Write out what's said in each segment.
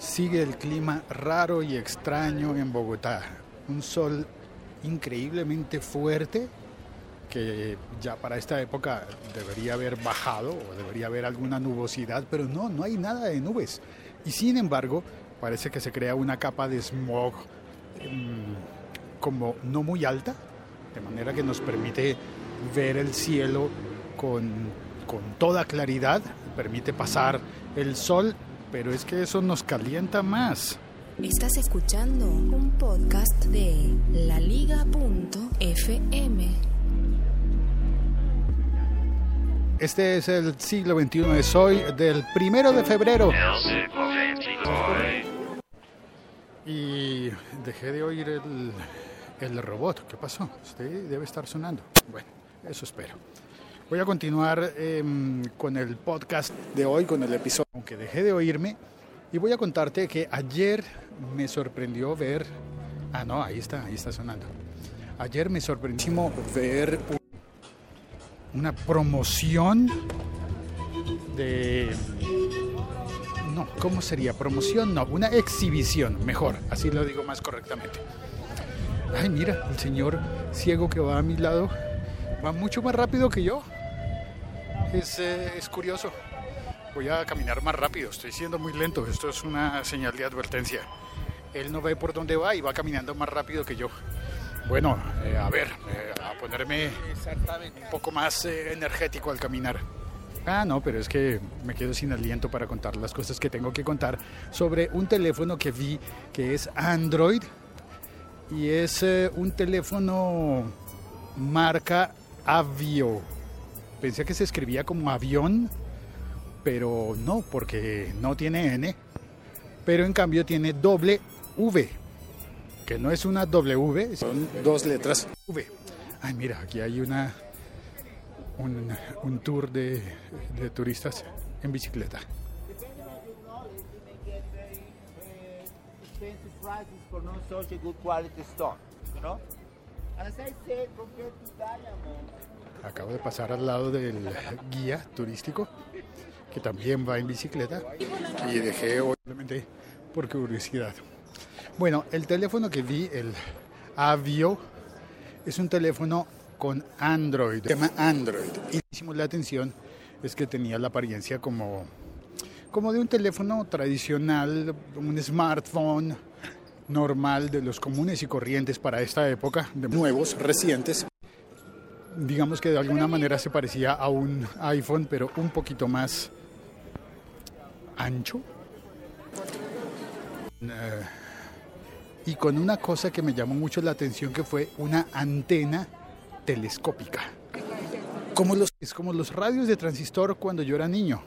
Sigue el clima raro y extraño en Bogotá. Un sol increíblemente fuerte que ya para esta época debería haber bajado o debería haber alguna nubosidad, pero no, no hay nada de nubes. Y sin embargo, parece que se crea una capa de smog mm, como no muy alta, de manera que nos permite ver el cielo con, con toda claridad, permite pasar el sol, pero es que eso nos calienta más. Estás escuchando un podcast de laliga.fm. Este es el siglo XXI, es hoy del primero de febrero. Y dejé de oír el, el robot. ¿Qué pasó? Usted debe estar sonando. Bueno, eso espero. Voy a continuar em, con el podcast de hoy, con el episodio, aunque dejé de oírme. Y voy a contarte que ayer me sorprendió ver... Ah, no, ahí está, ahí está sonando. Ayer me sorprendió ver una promoción de... No, ¿cómo sería? Promoción, no, una exhibición, mejor, así lo digo más correctamente. Ay, mira, el señor ciego que va a mi lado va mucho más rápido que yo. Es, eh, es curioso. Voy a caminar más rápido, estoy siendo muy lento, esto es una señal de advertencia. Él no ve por dónde va y va caminando más rápido que yo. Bueno, eh, a ver, eh, a ponerme un poco más energético al caminar. Ah, no, pero es que me quedo sin aliento para contar las cosas que tengo que contar sobre un teléfono que vi que es Android y es un teléfono marca Avio. Pensé que se escribía como avión, pero no, porque no tiene N, pero en cambio tiene doble V que no es una W, son dos letras V. Ay, mira, aquí hay una un, un tour de, de turistas en bicicleta. Acabo de pasar al lado del guía turístico que también va en bicicleta y dejé obviamente por curiosidad. Bueno, el teléfono que vi, el Avio, es un teléfono con Android, llama Android. Y la atención es que tenía la apariencia como, como de un teléfono tradicional, un smartphone normal de los comunes y corrientes para esta época, de nuevos, recientes. Digamos que de alguna manera se parecía a un iPhone, pero un poquito más ancho. Uh, y con una cosa que me llamó mucho la atención que fue una antena telescópica. Como los, es como los radios de transistor cuando yo era niño.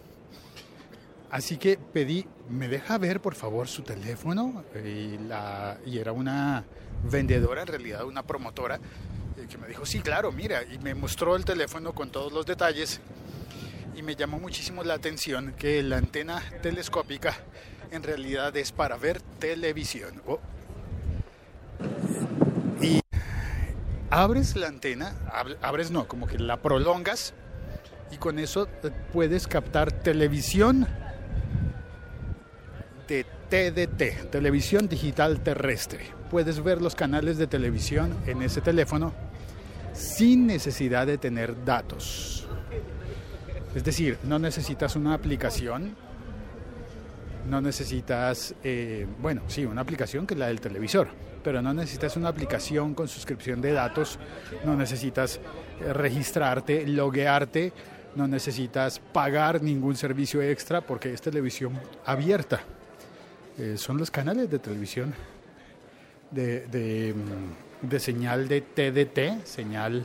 Así que pedí, ¿me deja ver por favor su teléfono? Y, la, y era una vendedora, en realidad una promotora, que me dijo, sí, claro, mira, y me mostró el teléfono con todos los detalles. Y me llamó muchísimo la atención que la antena telescópica en realidad es para ver televisión. Oh, y abres la antena, abres no, como que la prolongas y con eso eh, puedes captar televisión de TDT, televisión digital terrestre. Puedes ver los canales de televisión en ese teléfono sin necesidad de tener datos. Es decir, no necesitas una aplicación, no necesitas, eh, bueno, sí, una aplicación que es la del televisor, pero no necesitas una aplicación con suscripción de datos, no necesitas eh, registrarte, loguearte, no necesitas pagar ningún servicio extra porque es televisión abierta. Eh, son los canales de televisión de, de, mm, señal de TDT, señal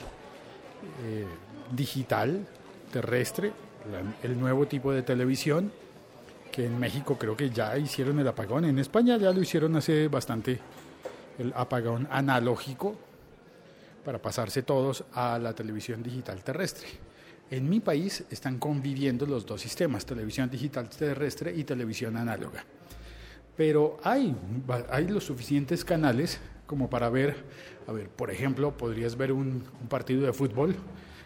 eh, digital terrestre, el nuevo tipo de televisión que en México creo que ya hicieron el apagón, en España ya lo hicieron hace bastante el apagón analógico para pasarse todos a la televisión digital terrestre. En mi país están conviviendo los dos sistemas, televisión digital terrestre y televisión análoga. Pero hay, hay los suficientes canales como para ver, a ver, por ejemplo, podrías ver un, partido de fútbol.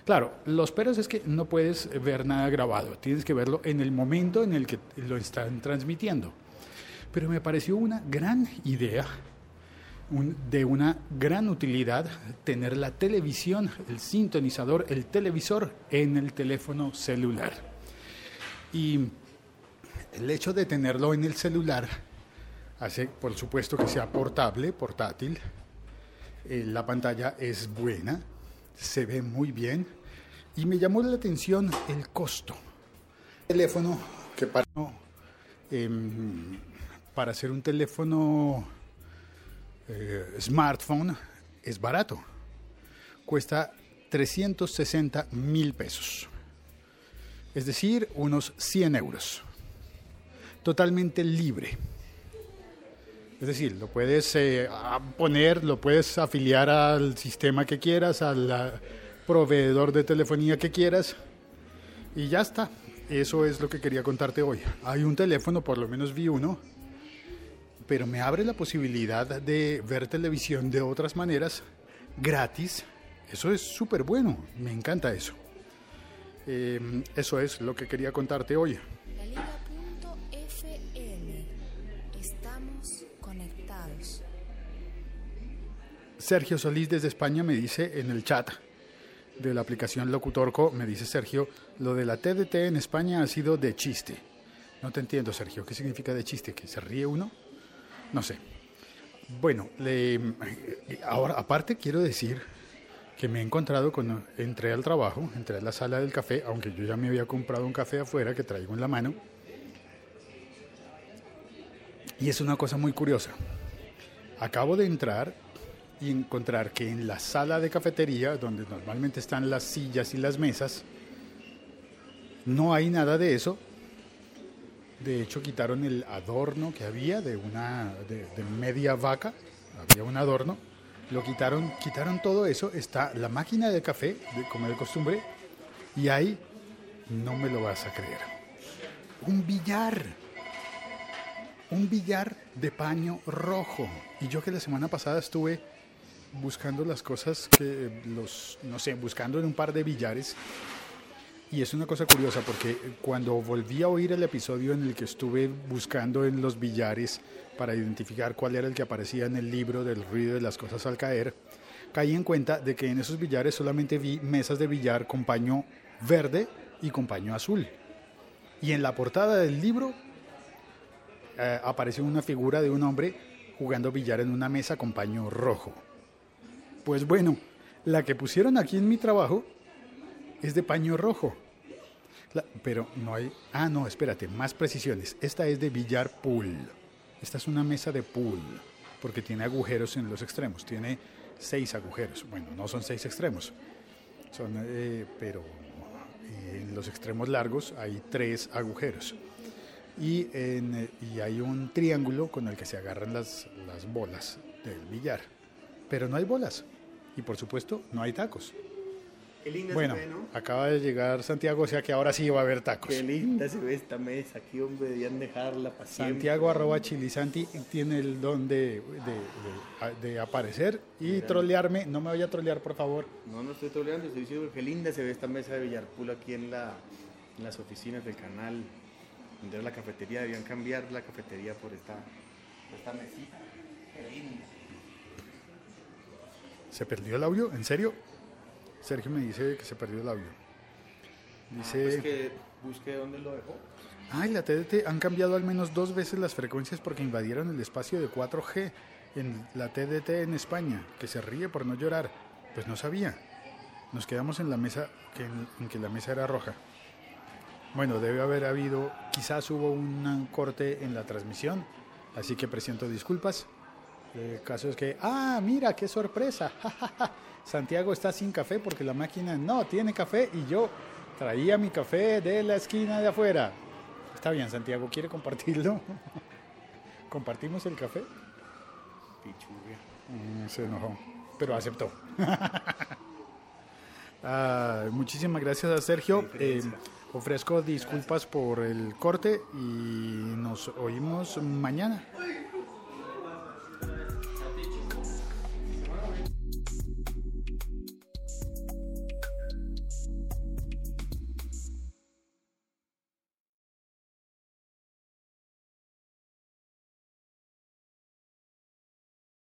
Claro, los peros es que no puedes ver nada grabado, tienes que verlo en el momento en el que lo están transmitiendo. Pero me pareció una gran idea, de una gran utilidad, tener la televisión, el sintonizador, el televisor en el teléfono celular. Y el hecho de tenerlo en el celular hace, por supuesto, que sea portable, portátil. Eh, la pantalla es buena, se ve muy bien y me llamó la atención el costo. Teléfono que para, em, para hacer un teléfono eh, smartphone es barato. Cuesta 360 mil pesos. Es decir, unos 100 euros. Totalmente libre. Es decir, lo puedes eh, poner, lo puedes afiliar al sistema que quieras, al proveedor de telefonía que quieras y ya está. Eso es lo que quería contarte hoy. Hay un teléfono, por lo menos vi uno, pero me abre la posibilidad de ver televisión de otras maneras gratis. Eso es súper bueno, me encanta eso. Eh, eso es lo que quería contarte hoy. Conectados. Sergio Solís desde España me dice en el chat de la aplicación Locutorco, me dice Sergio, lo de la TDT en España ha sido de chiste. No te entiendo, Sergio, ¿qué significa de chiste? ¿Que se ríe uno? No sé. Bueno, ahora aparte quiero decir que me he encontrado cuando entré al trabajo, entré a la sala del café, aunque yo ya me había comprado un café afuera que traigo en la mano. Y es una cosa muy curiosa. Acabo de entrar y encontrar que en la sala de cafetería, donde normalmente están las sillas y las mesas, no hay nada de eso. De hecho, quitaron el adorno que había de una de, media vaca, había un adorno, lo quitaron, quitaron todo eso. Está la máquina de café, de- como de costumbre, y ahí no me lo vas a creer. Un billar un billar de paño rojo. Y yo que la semana pasada estuve buscando las cosas que los, no sé, buscando en un par de billares. Y es una cosa curiosa porque cuando volví a oír el episodio en el que estuve buscando en los billares para identificar cuál era el que aparecía en el libro del ruido de las cosas al caer, caí en cuenta de que en esos billares solamente vi mesas de billar con paño verde y con paño azul. Y en la portada del libro eh, apareció una figura de un hombre jugando billar en una mesa con paño rojo. Pues bueno, la que pusieron aquí en mi trabajo es de paño rojo. Pero no hay... Ah, no, espérate, más precisiones. Esta es de billar pool. Esta es una mesa de pool, porque tiene agujeros en los extremos. Tiene seis agujeros. Bueno, no son seis extremos. Son, eh, pero en los extremos largos hay tres agujeros y, en, eh, y hay un triángulo con el que se agarran las, las bolas del billar. Pero no hay bolas. Y por supuesto, no hay tacos. Qué linda Bueno, se ve, ¿no? acaba de llegar Santiago, o sea que ahora sí va a haber tacos. Qué linda se ve esta mesa. Aquí, hombre, debían dejarla para. Santiago arroba chilisanti tiene el don de, de- de- de aparecer y trolearme. No me vaya a trolear, por favor. No, no estoy troleando, estoy diciendo que linda se ve esta mesa de Villarpool aquí en, la, en las oficinas del canal. Donde era la cafetería, debían cambiar la cafetería por esta, por esta mesita. ¿Se perdió el audio? ¿En serio? Sergio me dice que se perdió el audio. Dice... Pues que busque dónde lo dejó. Ay, la TDT han cambiado al menos dos veces las frecuencias porque invadieron el espacio de 4G en la TDT en España, que se ríe por no llorar. Pues no sabía. Nos quedamos en la mesa, que en, en que la mesa era roja. Bueno, debe haber habido, quizás hubo un corte en la transmisión, así que presento disculpas. El caso es que, ah, mira, qué sorpresa. Santiago está sin café porque la máquina no tiene café y yo traía mi café de la esquina de afuera. Está bien, Santiago, ¿quiere compartirlo? ¿Compartimos el café? Pichurria. Mm, se enojó, pero aceptó. Ah, muchísimas gracias a Sergio. Eh, ofrezco disculpas por el corte y nos oímos mañana.